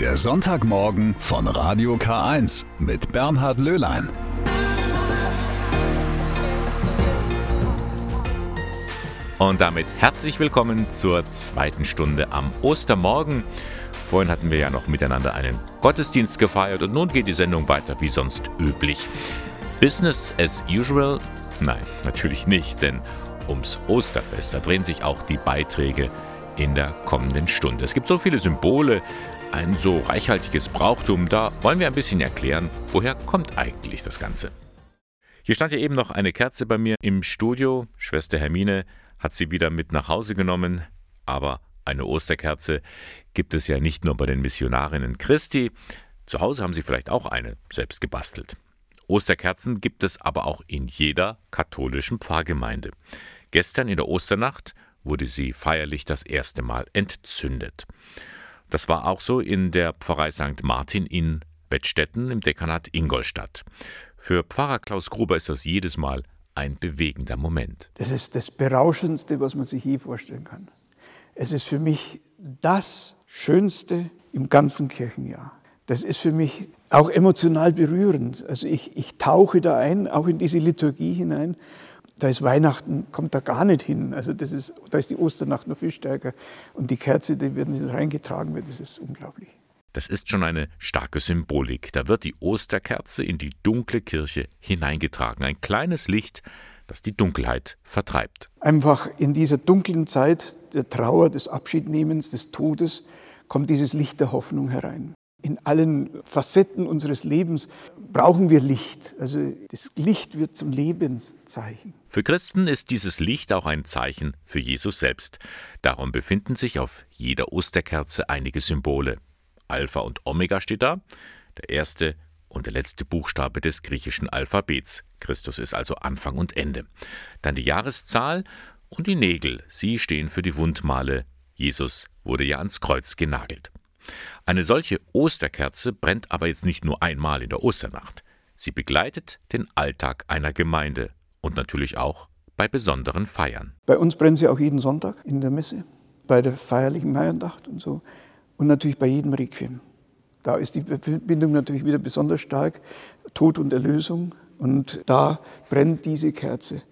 Der Sonntagmorgen von Radio K1 mit Bernhard Löhlein. Und damit herzlich willkommen zur zweiten Stunde am Ostermorgen. Vorhin hatten wir ja noch miteinander einen Gottesdienst gefeiert und nun geht die Sendung weiter wie sonst üblich. Business as usual? Nein, natürlich nicht, denn ums Osterfest, da drehen sich auch die Beiträge in der kommenden Stunde. Es gibt so viele Symbole, ein so reichhaltiges Brauchtum, da wollen wir ein bisschen erklären, woher kommt eigentlich das Ganze. Hier stand ja eben noch eine Kerze bei mir im Studio. Schwester Hermine hat sie wieder mit nach Hause genommen, aber eine Osterkerze gibt es ja nicht nur bei den Missionarinnen Christi. Zu Hause haben sie vielleicht auch eine selbst gebastelt. Osterkerzen gibt es aber auch in jeder katholischen Pfarrgemeinde. Gestern in der Osternacht wurde sie feierlich das erste Mal entzündet. Das war auch so in der Pfarrei St. Martin in Bettstetten im Dekanat Ingolstadt. Für Pfarrer Klaus Gruber ist das jedes Mal ein bewegender Moment. Das ist das Berauschendste, was man sich je vorstellen kann. Es ist für mich das Schönste im ganzen Kirchenjahr. Das ist für mich auch emotional berührend. Also ich, ich tauche da ein, auch in diese Liturgie hinein da ist Weihnachten, kommt da gar nicht hin. Also das ist, da ist die Osternacht noch viel stärker. Und die Kerze, die wird nicht reingetragen wird, das ist unglaublich. Das ist schon eine starke Symbolik. Da wird die Osterkerze in die dunkle Kirche hineingetragen. Ein kleines Licht, das die Dunkelheit vertreibt. Einfach in dieser dunklen Zeit der Trauer, des Abschiednehmens, des Todes, kommt dieses Licht der Hoffnung herein in allen Facetten unseres Lebens brauchen wir Licht. Also das Licht wird zum Lebenszeichen. Für Christen ist dieses Licht auch ein Zeichen für Jesus selbst. Darum befinden sich auf jeder Osterkerze einige Symbole. Alpha und Omega steht da, der erste und der letzte Buchstabe des griechischen Alphabets. Christus ist also Anfang und Ende. Dann die Jahreszahl und die Nägel, sie stehen für die Wundmale. Jesus wurde ja ans Kreuz genagelt. Eine solche Osterkerze brennt aber jetzt nicht nur einmal in der Osternacht. Sie begleitet den Alltag einer Gemeinde und natürlich auch bei besonderen Feiern. Bei uns brennt sie auch jeden Sonntag in der Messe, bei der feierlichen Maiandacht und so und natürlich bei jedem Requiem. Da ist die Verbindung natürlich wieder besonders stark, Tod und Erlösung und da brennt diese Kerze.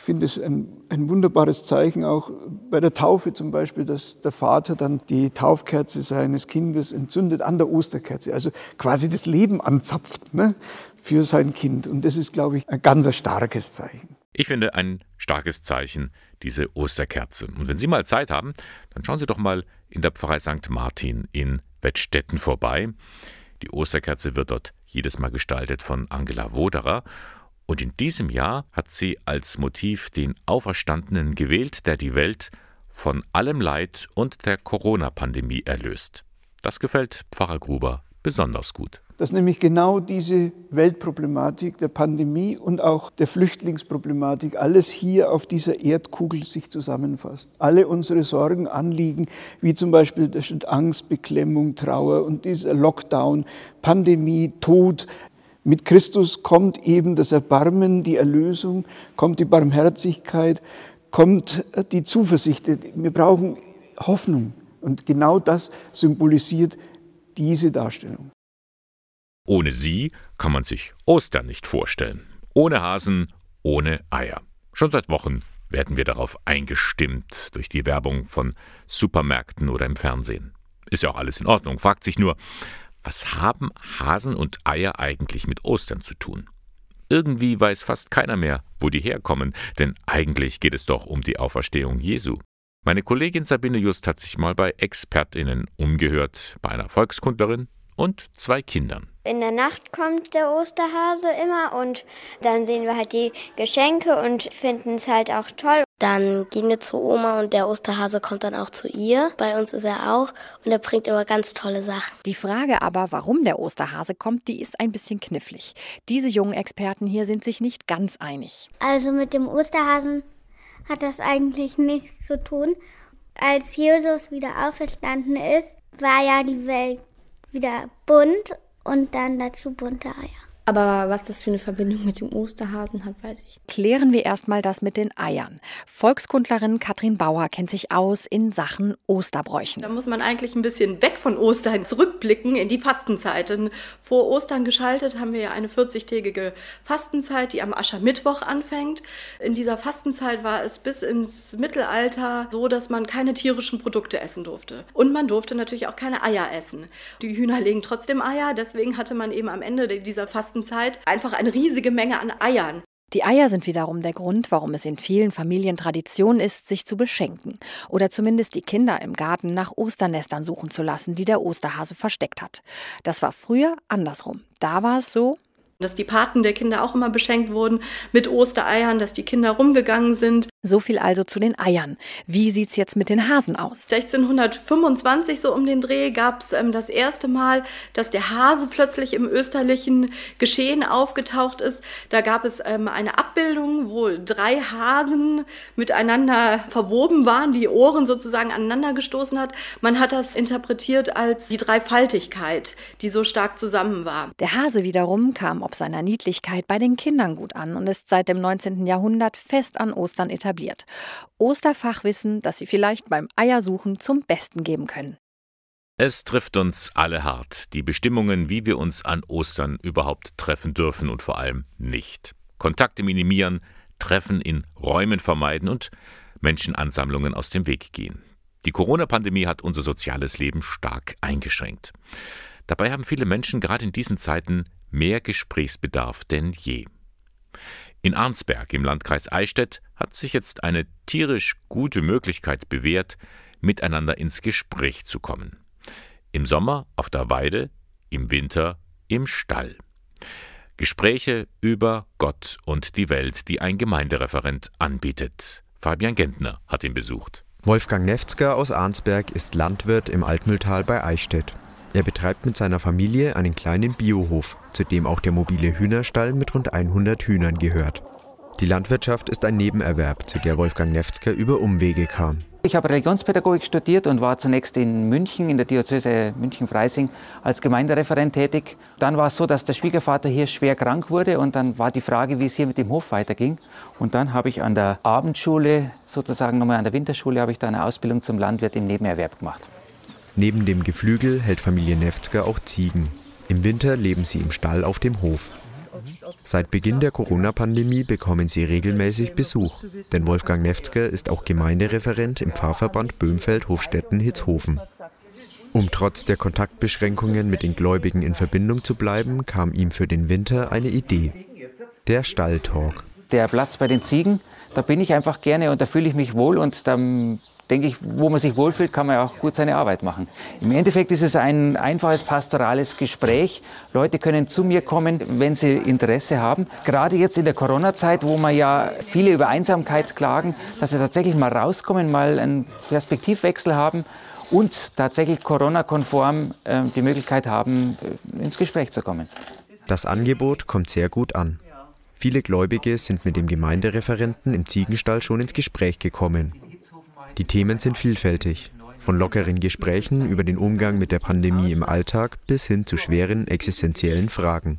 Ich finde es ein, ein, wunderbares Zeichen auch bei der Taufe zum Beispiel, dass der Vater dann die Taufkerze seines Kindes entzündet an der Osterkerze, also quasi das Leben anzapft ne, für sein Kind. Und das ist, glaube ich, ein ganz starkes Zeichen. Ich finde ein starkes Zeichen, diese Osterkerze. Und wenn Sie mal Zeit haben, dann schauen Sie doch mal in der Pfarrei St. Martin in Wettstetten vorbei. Die Osterkerze wird dort jedes Mal gestaltet von Angela Woderer. Und in diesem Jahr hat sie als Motiv den Auferstandenen gewählt, der die Welt von allem Leid und der Corona-Pandemie erlöst. Das gefällt Pfarrer Gruber besonders gut. Dass nämlich genau diese Weltproblematik der Pandemie und auch der Flüchtlingsproblematik alles hier auf dieser Erdkugel sich zusammenfasst. Alle unsere Sorgen, Anliegen, wie zum Beispiel Angst, Beklemmung, Trauer und dieser Lockdown, Pandemie, Tod, mit Christus kommt eben das Erbarmen, die Erlösung, kommt die Barmherzigkeit, kommt die Zuversicht. Wir brauchen Hoffnung. Und genau das symbolisiert diese Darstellung. Ohne sie kann man sich Ostern nicht vorstellen. Ohne Hasen, ohne Eier. Schon seit Wochen werden wir darauf eingestimmt durch die Werbung von Supermärkten oder im Fernsehen. Ist ja auch alles in Ordnung. Fragt sich nur, was haben Hasen und Eier eigentlich mit Ostern zu tun? Irgendwie weiß fast keiner mehr, wo die herkommen, denn eigentlich geht es doch um die Auferstehung Jesu. Meine Kollegin Sabine Just hat sich mal bei Expertinnen umgehört, bei einer Volkskundlerin und zwei Kindern. In der Nacht kommt der Osterhase immer und dann sehen wir halt die Geschenke und finden es halt auch toll. Dann gehen wir zu Oma und der Osterhase kommt dann auch zu ihr. Bei uns ist er auch und er bringt immer ganz tolle Sachen. Die Frage aber, warum der Osterhase kommt, die ist ein bisschen knifflig. Diese jungen Experten hier sind sich nicht ganz einig. Also mit dem Osterhasen hat das eigentlich nichts zu tun. Als Jesus wieder auferstanden ist, war ja die Welt wieder bunt und dann dazu bunte Eier. Aber was das für eine Verbindung mit dem Osterhasen hat, weiß ich. Klären wir erstmal das mit den Eiern. Volkskundlerin Katrin Bauer kennt sich aus in Sachen Osterbräuchen. Da muss man eigentlich ein bisschen weg von Ostern zurückblicken in die Fastenzeiten. Vor Ostern geschaltet haben wir ja eine 40-tägige Fastenzeit, die am Aschermittwoch anfängt. In dieser Fastenzeit war es bis ins Mittelalter so, dass man keine tierischen Produkte essen durfte. Und man durfte natürlich auch keine Eier essen. Die Hühner legen trotzdem Eier, deswegen hatte man eben am Ende dieser Fastenzeit Fastenzeit einfach eine riesige Menge an Eiern. Die Eier sind wiederum der Grund, warum es in vielen Familien Tradition ist, sich zu beschenken oder zumindest die Kinder im Garten nach Osternestern suchen zu lassen, die der Osterhase versteckt hat. Das war früher andersrum. Da war es so, dass die Paten der Kinder auch immer beschenkt wurden mit Ostereiern, dass die Kinder rumgegangen sind. So viel also zu den Eiern. Wie sieht's jetzt mit den Hasen aus? 1625 so um den Dreh gab es ähm, das erste Mal, dass der Hase plötzlich im österlichen Geschehen aufgetaucht ist. Da gab es ähm, eine Abbildung, wo drei Hasen miteinander verwoben waren, die Ohren sozusagen aneinander gestoßen hat. Man hat das interpretiert als die Dreifaltigkeit, die so stark zusammen war. Der Hase wiederum kam ob seiner Niedlichkeit bei den Kindern gut an und ist seit dem 19. Jahrhundert fest an Ostern etabliert. Osterfachwissen, das Sie vielleicht beim Eiersuchen zum Besten geben können. Es trifft uns alle hart, die Bestimmungen, wie wir uns an Ostern überhaupt treffen dürfen und vor allem nicht. Kontakte minimieren, Treffen in Räumen vermeiden und Menschenansammlungen aus dem Weg gehen. Die Corona-Pandemie hat unser soziales Leben stark eingeschränkt. Dabei haben viele Menschen gerade in diesen Zeiten mehr Gesprächsbedarf denn je. In Arnsberg im Landkreis Eichstätt hat sich jetzt eine tierisch gute Möglichkeit bewährt, miteinander ins Gespräch zu kommen. Im Sommer auf der Weide, im Winter im Stall. Gespräche über Gott und die Welt, die ein Gemeindereferent anbietet. Fabian Gentner hat ihn besucht. Wolfgang Nefzger aus Arnsberg ist Landwirt im Altmühltal bei Eichstätt. Er betreibt mit seiner Familie einen kleinen Biohof, zu dem auch der mobile Hühnerstall mit rund 100 Hühnern gehört. Die Landwirtschaft ist ein Nebenerwerb, zu der Wolfgang Nefzger über Umwege kam. Ich habe Religionspädagogik studiert und war zunächst in München, in der Diözese München-Freising, als Gemeindereferent tätig. Dann war es so, dass der Schwiegervater hier schwer krank wurde und dann war die Frage, wie es hier mit dem Hof weiterging. Und dann habe ich an der Abendschule, sozusagen nochmal an der Winterschule, habe ich da eine Ausbildung zum Landwirt im Nebenerwerb gemacht. Neben dem Geflügel hält Familie Nefzger auch Ziegen. Im Winter leben sie im Stall auf dem Hof. Seit Beginn der Corona-Pandemie bekommen sie regelmäßig Besuch, denn Wolfgang Nefzger ist auch Gemeindereferent im Pfarrverband Böhmfeld-Hofstetten-Hitzhofen. Um trotz der Kontaktbeschränkungen mit den Gläubigen in Verbindung zu bleiben, kam ihm für den Winter eine Idee. Der Stalltalk. Der Platz bei den Ziegen, da bin ich einfach gerne und da fühle ich mich wohl und da denke ich, wo man sich wohlfühlt, kann man auch gut seine Arbeit machen. Im Endeffekt ist es ein einfaches pastorales Gespräch. Leute können zu mir kommen, wenn sie Interesse haben. Gerade jetzt in der Corona-Zeit, wo man ja viele über Einsamkeit klagen, dass sie tatsächlich mal rauskommen, mal einen Perspektivwechsel haben und tatsächlich Corona-konform äh, die Möglichkeit haben, äh, ins Gespräch zu kommen. Das Angebot kommt sehr gut an. Viele Gläubige sind mit dem Gemeindereferenten im Ziegenstall schon ins Gespräch gekommen. Die Themen sind vielfältig, von lockeren Gesprächen über den Umgang mit der Pandemie im Alltag bis hin zu schweren existenziellen Fragen.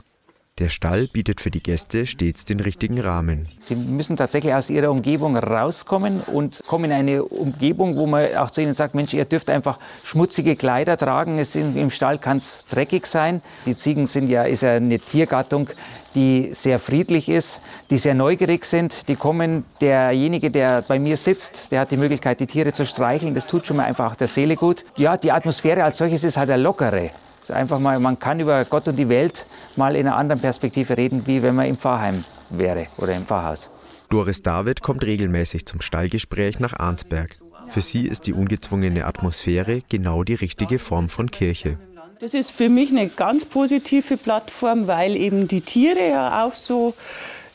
Der Stall bietet für die Gäste stets den richtigen Rahmen. Sie müssen tatsächlich aus ihrer Umgebung rauskommen und kommen in eine Umgebung, wo man auch zu ihnen sagt, Mensch, ihr dürft einfach schmutzige Kleider tragen. Es in, Im Stall kann es dreckig sein. Die Ziegen sind ja, ist ja eine Tiergattung, die sehr friedlich ist, die sehr neugierig sind. Die kommen, derjenige, der bei mir sitzt, der hat die Möglichkeit, die Tiere zu streicheln. Das tut schon mal einfach der Seele gut. Ja, die Atmosphäre als solches ist halt eine lockere einfach mal, man kann über Gott und die Welt mal in einer anderen Perspektive reden, wie wenn man im Pfarrheim wäre oder im Pfarrhaus. Doris David kommt regelmäßig zum Stallgespräch nach Arnsberg. Für sie ist die ungezwungene Atmosphäre genau die richtige Form von Kirche. Das ist für mich eine ganz positive Plattform, weil eben die Tiere ja auch so,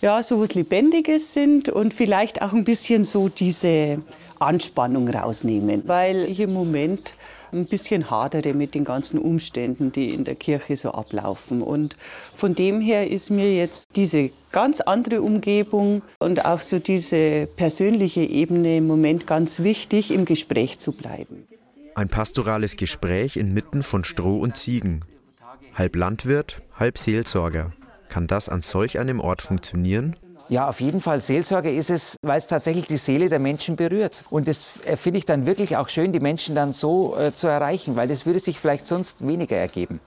ja, so was Lebendiges sind und vielleicht auch ein bisschen so diese Anspannung rausnehmen. Weil ich im Moment ein bisschen hadere mit den ganzen Umständen, die in der Kirche so ablaufen. Und von dem her ist mir jetzt diese ganz andere Umgebung und auch so diese persönliche Ebene im Moment ganz wichtig, im Gespräch zu bleiben. Ein pastorales Gespräch inmitten von Stroh und Ziegen. Halb Landwirt, halb Seelsorger. Kann das an solch einem Ort funktionieren? Ja, auf jeden Fall. Seelsorge ist es, weil es tatsächlich die Seele der Menschen berührt. Und das äh, finde ich dann wirklich auch schön, die Menschen dann so äh, zu erreichen, weil das würde sich vielleicht sonst weniger ergeben.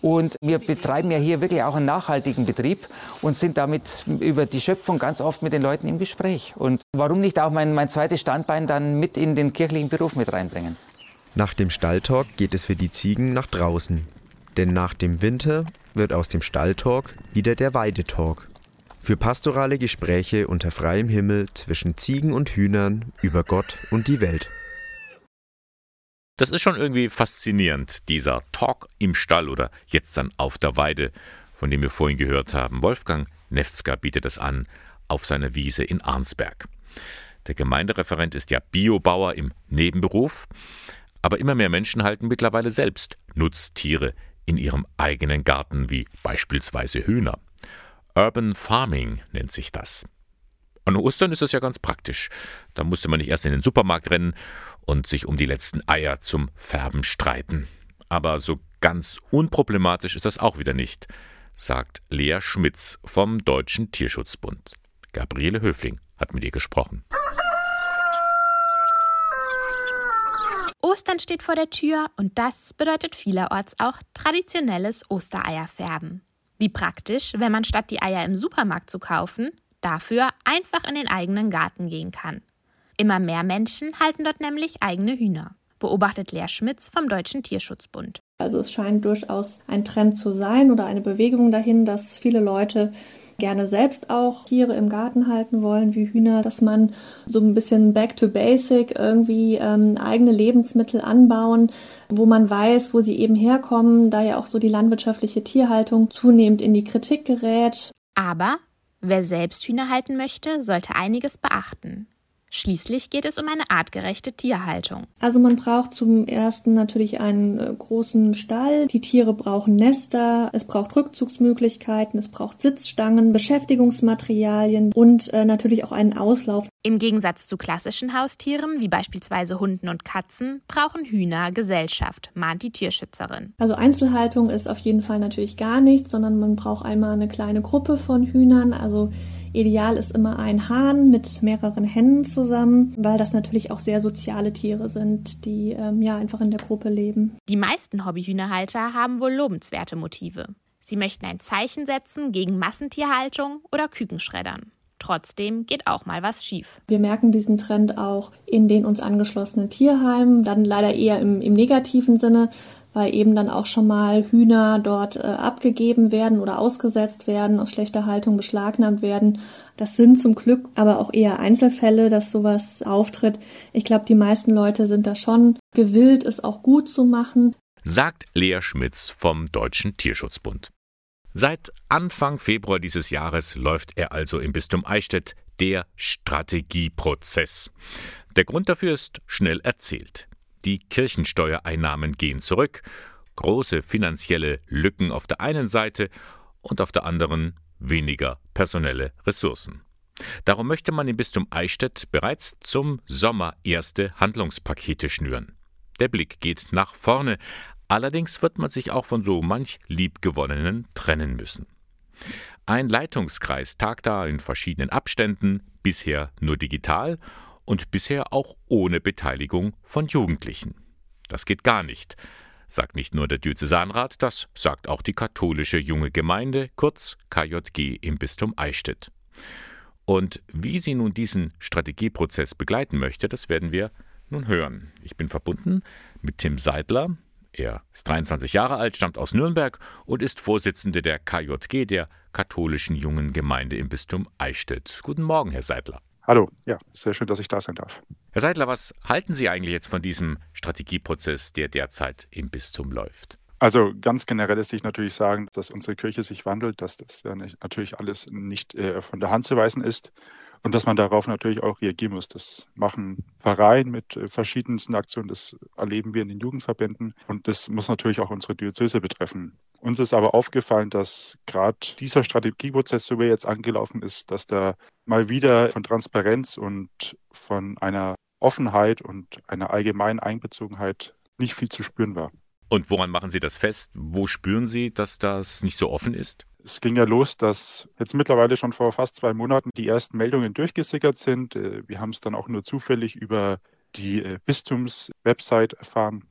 Und wir betreiben ja hier wirklich auch einen nachhaltigen Betrieb und sind damit über die Schöpfung ganz oft mit den Leuten im Gespräch. Und warum nicht auch mein, mein zweites Standbein dann mit in den kirchlichen Beruf mit reinbringen? Nach dem Stalltalk geht es für die Ziegen nach draußen. Denn nach dem Winter wird aus dem Stalltalk wieder der Weidetalk. Für pastorale Gespräche unter freiem Himmel zwischen Ziegen und Hühnern über Gott und die Welt. Das ist schon irgendwie faszinierend, dieser Talk im Stall oder jetzt dann auf der Weide, von dem wir vorhin gehört haben. Wolfgang Nefzger bietet es an auf seiner Wiese in Arnsberg. Der Gemeindereferent ist ja Biobauer im Nebenberuf, aber immer mehr Menschen halten mittlerweile selbst Nutztiere in ihrem eigenen Garten, wie beispielsweise Hühner. Urban Farming nennt sich das. An Ostern ist das ja ganz praktisch. Da musste man nicht erst in den Supermarkt rennen und sich um die letzten Eier zum Färben streiten. Aber so ganz unproblematisch ist das auch wieder nicht, sagt Lea Schmitz vom Deutschen Tierschutzbund. Gabriele Höfling hat mit ihr gesprochen. Ostern steht vor der Tür und das bedeutet vielerorts auch traditionelles Ostereierfärben. Wie praktisch, wenn man statt die Eier im Supermarkt zu kaufen, dafür einfach in den eigenen Garten gehen kann. Immer mehr Menschen halten dort nämlich eigene Hühner, beobachtet Lea Schmitz vom Deutschen Tierschutzbund. Also es scheint durchaus ein Trend zu sein oder eine Bewegung dahin, dass viele Leute gerne selbst auch Tiere im Garten halten wollen, wie Hühner, dass man so ein bisschen back to basic irgendwie ähm, eigene Lebensmittel anbauen, wo man weiß, wo sie eben herkommen, da ja auch so die landwirtschaftliche Tierhaltung zunehmend in die Kritik gerät. Aber wer selbst Hühner halten möchte, sollte einiges beachten. Schließlich geht es um eine artgerechte Tierhaltung. Also man braucht zum ersten natürlich einen äh, großen Stall. Die Tiere brauchen Nester, es braucht Rückzugsmöglichkeiten, es braucht Sitzstangen, Beschäftigungsmaterialien und äh, natürlich auch einen Auslauf. Im Gegensatz zu klassischen Haustieren, wie beispielsweise Hunden und Katzen, brauchen Hühner Gesellschaft, mahnt die Tierschützerin. Also Einzelhaltung ist auf jeden Fall natürlich gar nichts, sondern man braucht einmal eine kleine Gruppe von Hühnern, also Ideal ist immer ein Hahn mit mehreren Hennen zusammen, weil das natürlich auch sehr soziale Tiere sind, die ähm, ja einfach in der Gruppe leben. Die meisten Hobbyhühnerhalter haben wohl lobenswerte Motive. Sie möchten ein Zeichen setzen gegen Massentierhaltung oder Kükenschreddern. Trotzdem geht auch mal was schief. Wir merken diesen Trend auch in den uns angeschlossenen Tierheimen, dann leider eher im, im negativen Sinne, weil eben dann auch schon mal Hühner dort äh, abgegeben werden oder ausgesetzt werden, aus schlechter Haltung beschlagnahmt werden. Das sind zum Glück aber auch eher Einzelfälle, dass sowas auftritt. Ich glaube, die meisten Leute sind da schon gewillt, es auch gut zu machen. Sagt Lea Schmitz vom Deutschen Tierschutzbund. Seit Anfang Februar dieses Jahres läuft er also im Bistum Eichstätt der Strategieprozess. Der Grund dafür ist schnell erzählt. Die Kirchensteuereinnahmen gehen zurück, große finanzielle Lücken auf der einen Seite und auf der anderen weniger personelle Ressourcen. Darum möchte man im Bistum Eichstätt bereits zum Sommer erste Handlungspakete schnüren. Der Blick geht nach vorne, allerdings wird man sich auch von so manch Liebgewonnenen trennen müssen. Ein Leitungskreis tagt da in verschiedenen Abständen, bisher nur digital und bisher auch ohne Beteiligung von Jugendlichen. Das geht gar nicht, sagt nicht nur der Diözesanrat, das sagt auch die katholische junge Gemeinde, kurz KJG im Bistum Eichstätt. Und wie sie nun diesen Strategieprozess begleiten möchte, das werden wir nun hören. Ich bin verbunden mit Tim Seidler. Er ist 23 Jahre alt, stammt aus Nürnberg und ist Vorsitzende der KJG, der katholischen jungen Gemeinde im Bistum Eichstätt. Guten Morgen, Herr Seidler. Hallo, ja, sehr schön, dass ich da sein darf. Herr Seidler, was halten Sie eigentlich jetzt von diesem Strategieprozess, der derzeit im Bistum läuft? Also ganz generell ist sich natürlich sagen, dass unsere Kirche sich wandelt, dass das ja nicht, natürlich alles nicht äh, von der Hand zu weisen ist und dass man darauf natürlich auch reagieren muss. Das machen Vereine mit äh, verschiedensten Aktionen, das erleben wir in den Jugendverbänden und das muss natürlich auch unsere Diözese betreffen. Uns ist aber aufgefallen, dass gerade dieser Strategieprozess, so wie er jetzt angelaufen ist, dass da mal wieder von Transparenz und von einer Offenheit und einer allgemeinen Einbezogenheit nicht viel zu spüren war. Und woran machen Sie das fest? Wo spüren Sie, dass das nicht so offen ist? Es ging ja los, dass jetzt mittlerweile schon vor fast zwei Monaten die ersten Meldungen durchgesickert sind. Äh, wir haben es dann auch nur zufällig über die äh, Bistums-Website erfahren.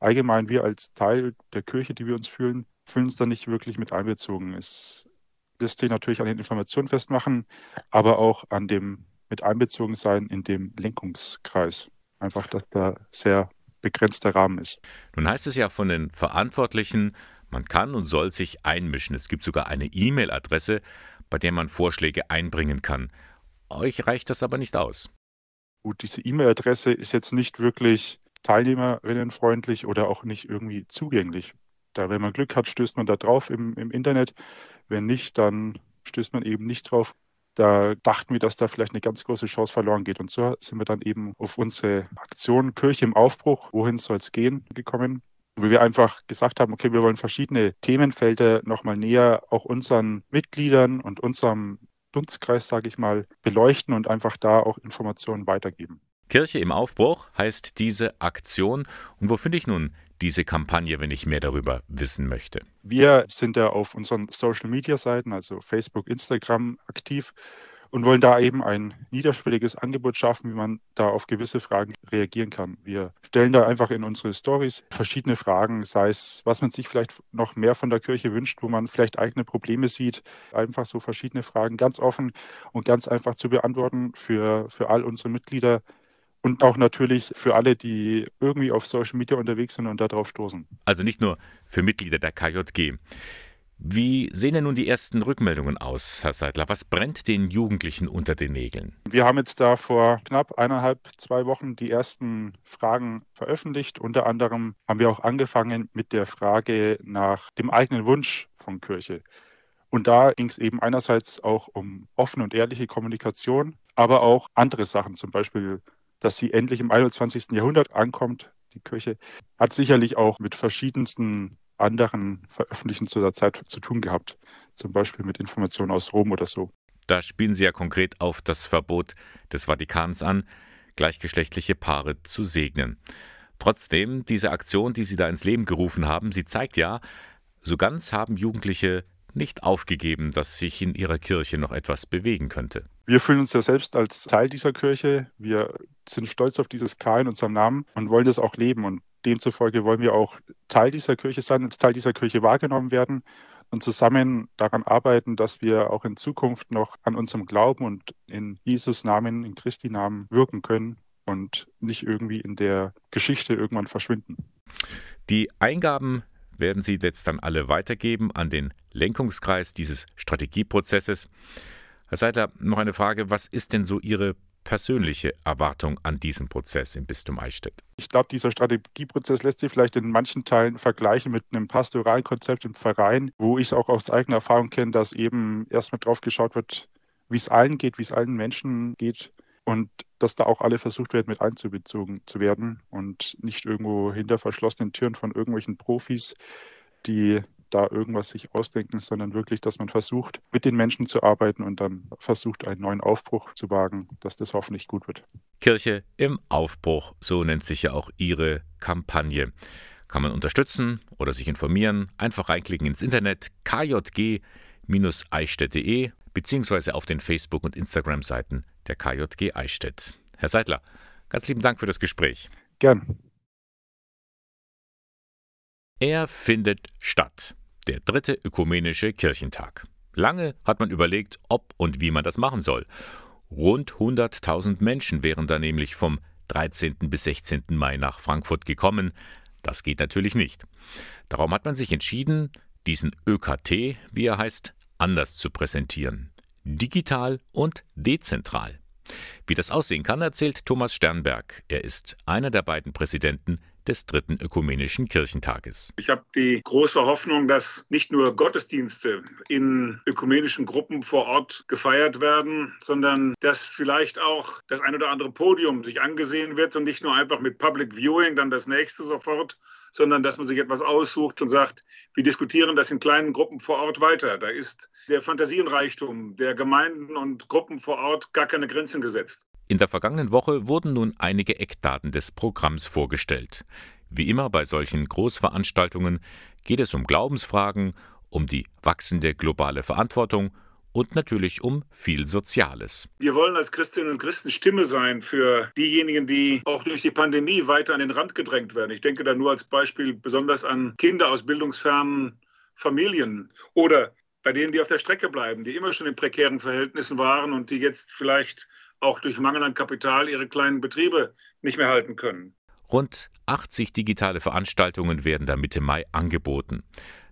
Allgemein, wir als Teil der Kirche, die wir uns fühlen, fühlen uns da nicht wirklich mit einbezogen. Es lässt sich natürlich an den Informationen festmachen, aber auch an dem mit einbezogen sein in dem Lenkungskreis. Einfach, dass da sehr begrenzter Rahmen ist. Nun heißt es ja von den Verantwortlichen, man kann und soll sich einmischen. Es gibt sogar eine E-Mail-Adresse, bei der man Vorschläge einbringen kann. Euch reicht das aber nicht aus. Gut, diese E-Mail-Adresse ist jetzt nicht wirklich teilnehmerinnenfreundlich oder auch nicht irgendwie zugänglich. Da, wenn man Glück hat, stößt man da drauf im, im Internet. Wenn nicht, dann stößt man eben nicht drauf. Da dachten wir, dass da vielleicht eine ganz große Chance verloren geht. Und so sind wir dann eben auf unsere Aktion Kirche im Aufbruch, wohin soll es gehen, gekommen wo wir einfach gesagt haben, okay, wir wollen verschiedene Themenfelder nochmal näher auch unseren Mitgliedern und unserem Dunstkreis, sage ich mal, beleuchten und einfach da auch Informationen weitergeben. Kirche im Aufbruch heißt diese Aktion. Und wo finde ich nun diese Kampagne, wenn ich mehr darüber wissen möchte? Wir sind ja auf unseren Social-Media-Seiten, also Facebook, Instagram, aktiv und wollen da eben ein niederschwelliges Angebot schaffen, wie man da auf gewisse Fragen reagieren kann. Wir stellen da einfach in unsere Stories verschiedene Fragen, sei es, was man sich vielleicht noch mehr von der Kirche wünscht, wo man vielleicht eigene Probleme sieht. Einfach so verschiedene Fragen ganz offen und ganz einfach zu beantworten für, für all unsere Mitglieder und auch natürlich für alle, die irgendwie auf Social Media unterwegs sind und darauf stoßen. Also nicht nur für Mitglieder der KJG. Wie sehen denn nun die ersten Rückmeldungen aus, Herr Seidler? Was brennt den Jugendlichen unter den Nägeln? Wir haben jetzt da vor knapp eineinhalb, zwei Wochen die ersten Fragen veröffentlicht. Unter anderem haben wir auch angefangen mit der Frage nach dem eigenen Wunsch von Kirche. Und da ging es eben einerseits auch um offene und ehrliche Kommunikation, aber auch andere Sachen, zum Beispiel, dass sie endlich im 21. Jahrhundert ankommt. Die Kirche hat sicherlich auch mit verschiedensten anderen Veröffentlichen zu der Zeit zu tun gehabt, zum Beispiel mit Informationen aus Rom oder so. Da spielen Sie ja konkret auf das Verbot des Vatikans an, gleichgeschlechtliche Paare zu segnen. Trotzdem, diese Aktion, die Sie da ins Leben gerufen haben, sie zeigt ja, so ganz haben Jugendliche nicht aufgegeben, dass sich in ihrer Kirche noch etwas bewegen könnte. Wir fühlen uns ja selbst als Teil dieser Kirche. Wir sind stolz auf dieses K in unserem Namen und wollen das auch leben. Und demzufolge wollen wir auch Teil dieser Kirche sein, als Teil dieser Kirche wahrgenommen werden und zusammen daran arbeiten, dass wir auch in Zukunft noch an unserem Glauben und in Jesus Namen, in Christi Namen wirken können und nicht irgendwie in der Geschichte irgendwann verschwinden. Die Eingaben werden Sie jetzt dann alle weitergeben an den Lenkungskreis dieses Strategieprozesses. Herr Seidler, noch eine Frage. Was ist denn so Ihre persönliche Erwartung an diesen Prozess im Bistum Eichstätt? Ich glaube, dieser Strategieprozess lässt sich vielleicht in manchen Teilen vergleichen mit einem pastoralen Konzept im Verein, wo ich es auch aus eigener Erfahrung kenne, dass eben erstmal drauf geschaut wird, wie es allen geht, wie es allen Menschen geht und dass da auch alle versucht werden, mit einzubezogen zu werden und nicht irgendwo hinter verschlossenen Türen von irgendwelchen Profis, die da irgendwas sich ausdenken, sondern wirklich, dass man versucht, mit den Menschen zu arbeiten und dann versucht, einen neuen Aufbruch zu wagen, dass das hoffentlich gut wird. Kirche im Aufbruch, so nennt sich ja auch Ihre Kampagne. Kann man unterstützen oder sich informieren? Einfach reinklicken ins Internet kjg-eichstätt.de beziehungsweise auf den Facebook- und Instagram-Seiten der KJG Eichstätt. Herr Seidler, ganz lieben Dank für das Gespräch. Gern. Er findet statt. Der dritte ökumenische Kirchentag. Lange hat man überlegt, ob und wie man das machen soll. Rund 100.000 Menschen wären da nämlich vom 13. bis 16. Mai nach Frankfurt gekommen. Das geht natürlich nicht. Darum hat man sich entschieden, diesen ÖKT, wie er heißt, anders zu präsentieren. Digital und dezentral. Wie das aussehen kann, erzählt Thomas Sternberg. Er ist einer der beiden Präsidenten des Dritten Ökumenischen Kirchentages. Ich habe die große Hoffnung, dass nicht nur Gottesdienste in ökumenischen Gruppen vor Ort gefeiert werden, sondern dass vielleicht auch das ein oder andere Podium sich angesehen wird und nicht nur einfach mit Public Viewing dann das nächste sofort, sondern dass man sich etwas aussucht und sagt, wir diskutieren das in kleinen Gruppen vor Ort weiter. Da ist der Fantasienreichtum der Gemeinden und Gruppen vor Ort gar keine Grenzen gesetzt. In der vergangenen Woche wurden nun einige Eckdaten des Programms vorgestellt. Wie immer bei solchen Großveranstaltungen geht es um Glaubensfragen, um die wachsende globale Verantwortung und natürlich um viel Soziales. Wir wollen als Christinnen und Christen Stimme sein für diejenigen, die auch durch die Pandemie weiter an den Rand gedrängt werden. Ich denke da nur als Beispiel besonders an Kinder aus bildungsfernen Familien oder bei denen, die auf der Strecke bleiben, die immer schon in prekären Verhältnissen waren und die jetzt vielleicht auch durch Mangel an Kapital ihre kleinen Betriebe nicht mehr halten können. Rund 80 digitale Veranstaltungen werden da Mitte Mai angeboten.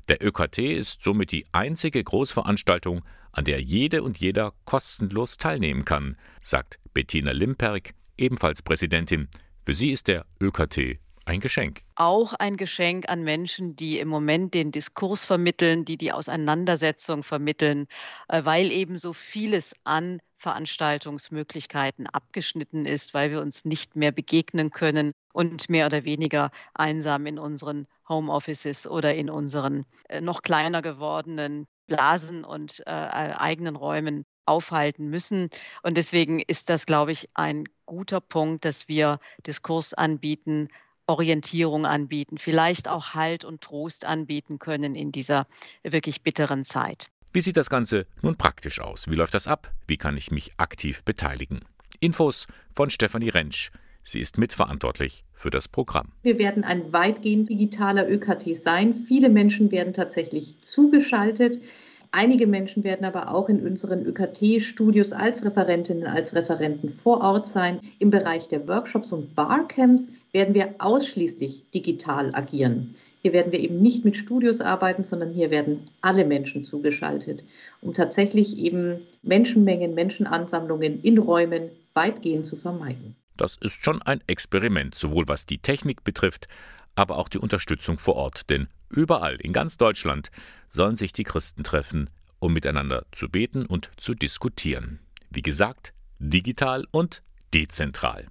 Der ÖKT ist somit die einzige Großveranstaltung, an der jede und jeder kostenlos teilnehmen kann, sagt Bettina Limperg, ebenfalls Präsidentin. Für sie ist der ÖKT ein Geschenk. Auch ein Geschenk an Menschen, die im Moment den Diskurs vermitteln, die die Auseinandersetzung vermitteln, äh, weil eben so vieles an Veranstaltungsmöglichkeiten abgeschnitten ist, weil wir uns nicht mehr begegnen können und mehr oder weniger einsam in unseren Homeoffices oder in unseren äh, noch kleiner gewordenen Blasen und äh, eigenen Räumen aufhalten müssen. Und deswegen ist das, glaube ich, ein guter Punkt, dass wir Diskurs anbieten, Orientierung anbieten, vielleicht auch Halt und Trost anbieten können in dieser wirklich bitteren Zeit. Wie sieht das Ganze nun praktisch aus? Wie läuft das ab? Wie kann ich mich aktiv beteiligen? Infos von Stefanie Rentsch. Sie ist mitverantwortlich für das Programm. Wir werden ein weitgehend digitaler ÖKT sein. Viele Menschen werden tatsächlich zugeschaltet. Einige Menschen werden aber auch in unseren ÖKT-Studios als Referentinnen, als Referenten vor Ort sein. Im Bereich der Workshops und Barcamps werden wir ausschließlich digital agieren. Hier werden wir eben nicht mit Studios arbeiten, sondern hier werden alle Menschen zugeschaltet, um tatsächlich eben Menschenmengen, Menschenansammlungen in Räumen weitgehend zu vermeiden. Das ist schon ein Experiment, sowohl was die Technik betrifft, aber auch die Unterstützung vor Ort. Denn überall in ganz Deutschland sollen sich die Christen treffen, um miteinander zu beten und zu diskutieren. Wie gesagt, digital und dezentral.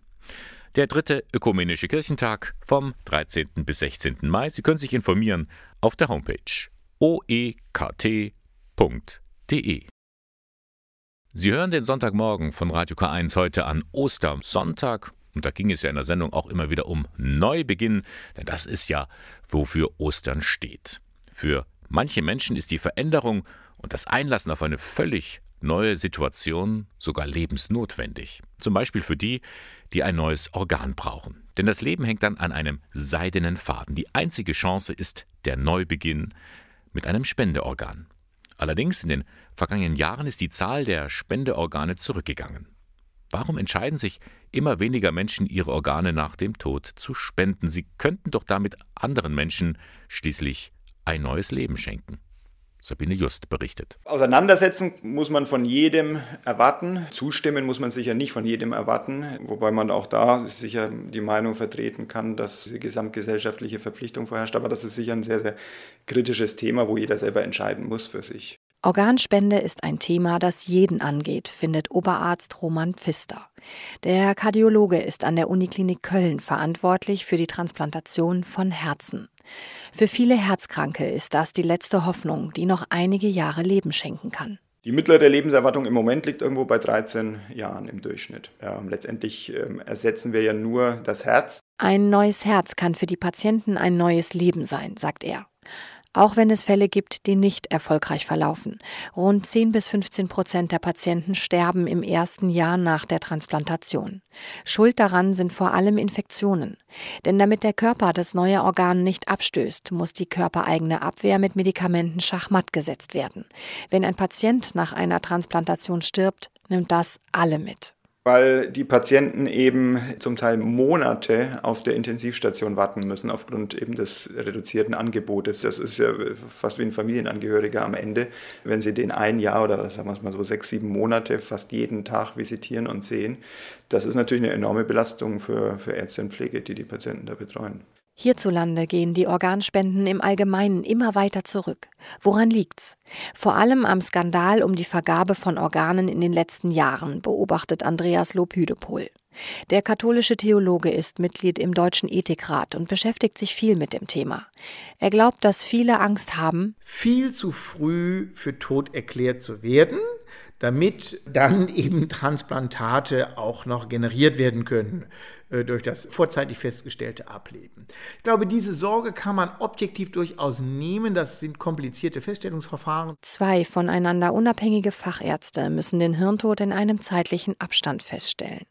Der dritte Ökumenische Kirchentag vom 13. bis 16. Mai. Sie können sich informieren auf der Homepage oekt.de. Sie hören den Sonntagmorgen von Radio K1 heute an Ostersonntag. Und da ging es ja in der Sendung auch immer wieder um Neubeginn, denn das ist ja, wofür Ostern steht. Für manche Menschen ist die Veränderung und das Einlassen auf eine völlig neue Situation sogar lebensnotwendig. Zum Beispiel für die, die ein neues Organ brauchen. Denn das Leben hängt dann an einem seidenen Faden. Die einzige Chance ist der Neubeginn mit einem Spendeorgan. Allerdings in den vergangenen Jahren ist die Zahl der Spendeorgane zurückgegangen. Warum entscheiden sich immer weniger Menschen, ihre Organe nach dem Tod zu spenden? Sie könnten doch damit anderen Menschen schließlich ein neues Leben schenken. Sabine Just berichtet. Auseinandersetzen muss man von jedem erwarten. Zustimmen muss man sicher nicht von jedem erwarten. Wobei man auch da sicher die Meinung vertreten kann, dass die gesamtgesellschaftliche Verpflichtung vorherrscht. Aber das ist sicher ein sehr, sehr kritisches Thema, wo jeder selber entscheiden muss für sich. Organspende ist ein Thema, das jeden angeht, findet Oberarzt Roman Pfister. Der Kardiologe ist an der Uniklinik Köln verantwortlich für die Transplantation von Herzen. Für viele Herzkranke ist das die letzte Hoffnung, die noch einige Jahre Leben schenken kann. Die mittlere Lebenserwartung im Moment liegt irgendwo bei 13 Jahren im Durchschnitt. Ja, letztendlich äh, ersetzen wir ja nur das Herz. Ein neues Herz kann für die Patienten ein neues Leben sein, sagt er auch wenn es Fälle gibt, die nicht erfolgreich verlaufen. Rund 10 bis 15 Prozent der Patienten sterben im ersten Jahr nach der Transplantation. Schuld daran sind vor allem Infektionen. Denn damit der Körper das neue Organ nicht abstößt, muss die körpereigene Abwehr mit Medikamenten schachmatt gesetzt werden. Wenn ein Patient nach einer Transplantation stirbt, nimmt das alle mit weil die Patienten eben zum Teil Monate auf der Intensivstation warten müssen aufgrund eben des reduzierten Angebotes. Das ist ja fast wie ein Familienangehöriger am Ende, wenn sie den ein Jahr oder sagen wir es mal so sechs, sieben Monate fast jeden Tag visitieren und sehen. Das ist natürlich eine enorme Belastung für, für Ärzte und Pflege, die die Patienten da betreuen. Hierzulande gehen die Organspenden im Allgemeinen immer weiter zurück. Woran liegt's? Vor allem am Skandal um die Vergabe von Organen in den letzten Jahren, beobachtet Andreas Lobhüdepol. Der katholische Theologe ist Mitglied im Deutschen Ethikrat und beschäftigt sich viel mit dem Thema. Er glaubt, dass viele Angst haben, viel zu früh für tot erklärt zu werden, damit dann eben Transplantate auch noch generiert werden können. Äh, durch das vorzeitig festgestellte Ableben. Ich glaube, diese Sorge kann man objektiv durchaus nehmen. Das sind komplizierte Feststellungsverfahren. Zwei voneinander unabhängige Fachärzte müssen den Hirntod in einem zeitlichen Abstand feststellen.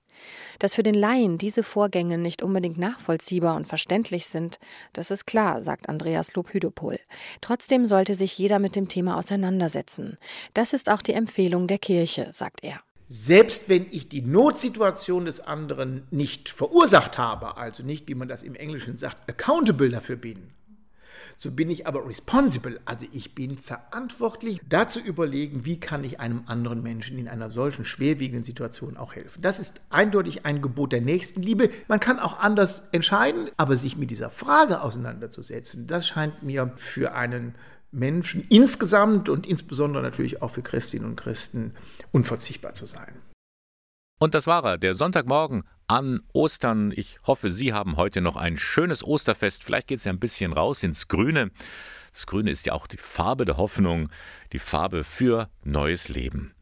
Dass für den Laien diese Vorgänge nicht unbedingt nachvollziehbar und verständlich sind, das ist klar, sagt Andreas Lobhydopol. Trotzdem sollte sich jeder mit dem Thema auseinandersetzen. Das ist auch die Empfehlung der Kirche, sagt er. Selbst wenn ich die Notsituation des anderen nicht verursacht habe, also nicht, wie man das im Englischen sagt, accountable dafür bin, so bin ich aber responsible, also ich bin verantwortlich, dazu überlegen, wie kann ich einem anderen Menschen in einer solchen schwerwiegenden Situation auch helfen. Das ist eindeutig ein Gebot der Nächstenliebe. Man kann auch anders entscheiden, aber sich mit dieser Frage auseinanderzusetzen, das scheint mir für einen Menschen insgesamt und insbesondere natürlich auch für Christinnen und Christen unverzichtbar zu sein. Und das war er, der Sonntagmorgen an Ostern. Ich hoffe, Sie haben heute noch ein schönes Osterfest. Vielleicht geht es ja ein bisschen raus ins Grüne. Das Grüne ist ja auch die Farbe der Hoffnung, die Farbe für neues Leben.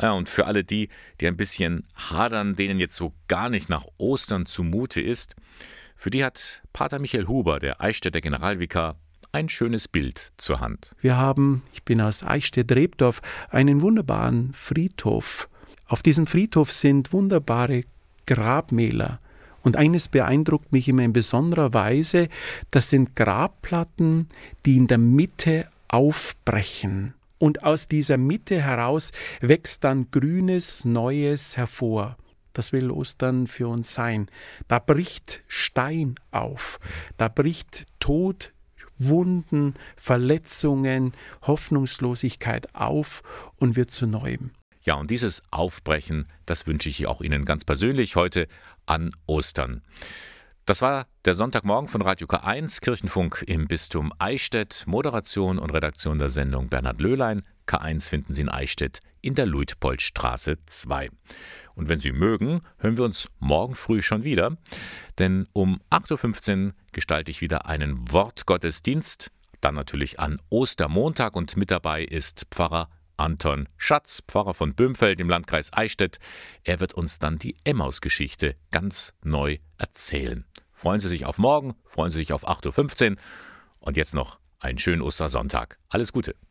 Ja, und für alle die, die ein bisschen hadern, denen jetzt so gar nicht nach Ostern zumute ist, für die hat Pater Michael Huber, der Eichstätter Generalvikar, ein schönes Bild zur Hand. Wir haben, ich bin aus Eichstätt-Rebdorf, einen wunderbaren Friedhof auf diesem Friedhof sind wunderbare Grabmäler. Und eines beeindruckt mich immer in besonderer Weise, das sind Grabplatten, die in der Mitte aufbrechen. Und aus dieser Mitte heraus wächst dann Grünes, Neues hervor. Das will Ostern für uns sein. Da bricht Stein auf, da bricht Tod, Wunden, Verletzungen, Hoffnungslosigkeit auf und wird zu Neuem. Ja, und dieses Aufbrechen, das wünsche ich auch Ihnen ganz persönlich heute an Ostern. Das war der Sonntagmorgen von Radio K1, Kirchenfunk im Bistum Eichstätt. Moderation und Redaktion der Sendung Bernhard Löhlein. K1 finden Sie in Eichstätt in der Luitpoldstraße 2. Und wenn Sie mögen, hören wir uns morgen früh schon wieder. Denn um 8.15 Uhr gestalte ich wieder einen Wortgottesdienst. Dann natürlich an Ostermontag und mit dabei ist Pfarrer Anton Schatz, Pfarrer von Böhmfeld im Landkreis Eichstätt. Er wird uns dann die Emmaus-Geschichte ganz neu erzählen. Freuen Sie sich auf morgen, freuen Sie sich auf 8.15 Uhr und jetzt noch einen schönen Ostersonntag. Alles Gute.